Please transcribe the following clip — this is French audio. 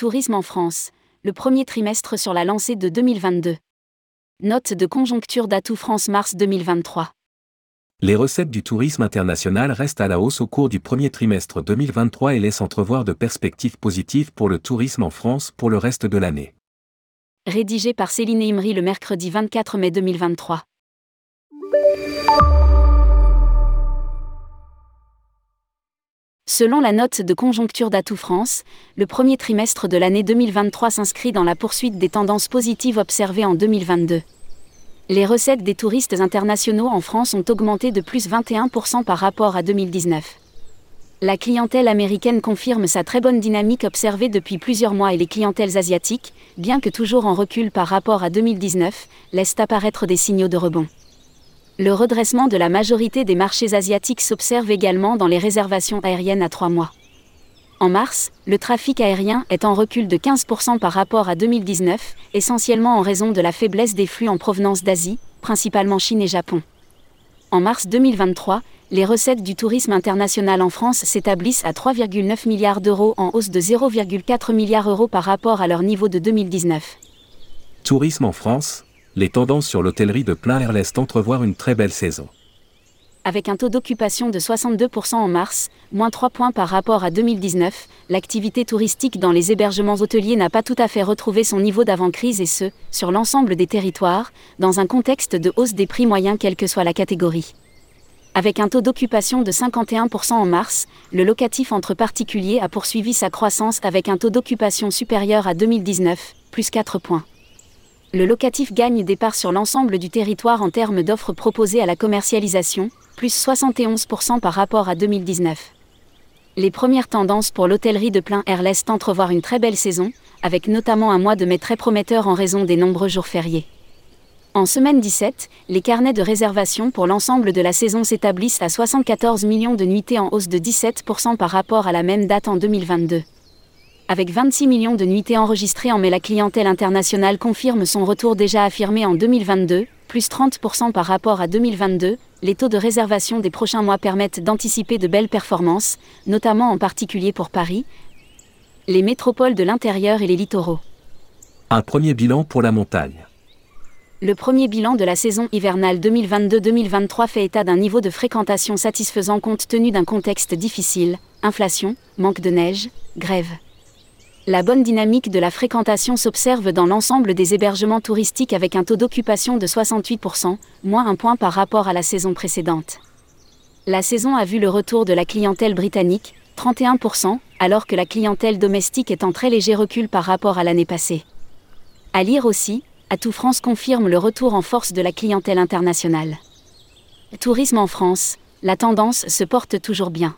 Tourisme en France, le premier trimestre sur la lancée de 2022. Note de conjoncture d'Atout France mars 2023. Les recettes du tourisme international restent à la hausse au cours du premier trimestre 2023 et laissent entrevoir de perspectives positives pour le tourisme en France pour le reste de l'année. Rédigé par Céline Imri le mercredi 24 mai 2023. Selon la note de conjoncture d'Atout France, le premier trimestre de l'année 2023 s'inscrit dans la poursuite des tendances positives observées en 2022. Les recettes des touristes internationaux en France ont augmenté de plus 21% par rapport à 2019. La clientèle américaine confirme sa très bonne dynamique observée depuis plusieurs mois et les clientèles asiatiques, bien que toujours en recul par rapport à 2019, laissent apparaître des signaux de rebond. Le redressement de la majorité des marchés asiatiques s'observe également dans les réservations aériennes à trois mois. En mars, le trafic aérien est en recul de 15% par rapport à 2019, essentiellement en raison de la faiblesse des flux en provenance d'Asie, principalement Chine et Japon. En mars 2023, les recettes du tourisme international en France s'établissent à 3,9 milliards d'euros en hausse de 0,4 milliards d'euros par rapport à leur niveau de 2019. Tourisme en France, les tendances sur l'hôtellerie de plein air laissent entrevoir une très belle saison. Avec un taux d'occupation de 62% en mars, moins 3 points par rapport à 2019, l'activité touristique dans les hébergements hôteliers n'a pas tout à fait retrouvé son niveau d'avant-crise et ce, sur l'ensemble des territoires, dans un contexte de hausse des prix moyens quelle que soit la catégorie. Avec un taux d'occupation de 51% en mars, le locatif entre particuliers a poursuivi sa croissance avec un taux d'occupation supérieur à 2019, plus 4 points le locatif gagne des parts sur l'ensemble du territoire en termes d'offres proposées à la commercialisation, plus 71% par rapport à 2019. Les premières tendances pour l'hôtellerie de plein air laissent entrevoir une très belle saison, avec notamment un mois de mai très prometteur en raison des nombreux jours fériés. En semaine 17, les carnets de réservation pour l'ensemble de la saison s'établissent à 74 millions de nuitées en hausse de 17% par rapport à la même date en 2022. Avec 26 millions de nuitées enregistrées en mai, la clientèle internationale confirme son retour déjà affirmé en 2022, plus 30% par rapport à 2022. Les taux de réservation des prochains mois permettent d'anticiper de belles performances, notamment en particulier pour Paris, les métropoles de l'intérieur et les littoraux. Un premier bilan pour la montagne. Le premier bilan de la saison hivernale 2022-2023 fait état d'un niveau de fréquentation satisfaisant compte tenu d'un contexte difficile, inflation, manque de neige, grève la bonne dynamique de la fréquentation s'observe dans l'ensemble des hébergements touristiques avec un taux d'occupation de 68%, moins un point par rapport à la saison précédente. La saison a vu le retour de la clientèle britannique, 31%, alors que la clientèle domestique est en très léger recul par rapport à l'année passée. À lire aussi, Atout France confirme le retour en force de la clientèle internationale. Tourisme en France, la tendance se porte toujours bien.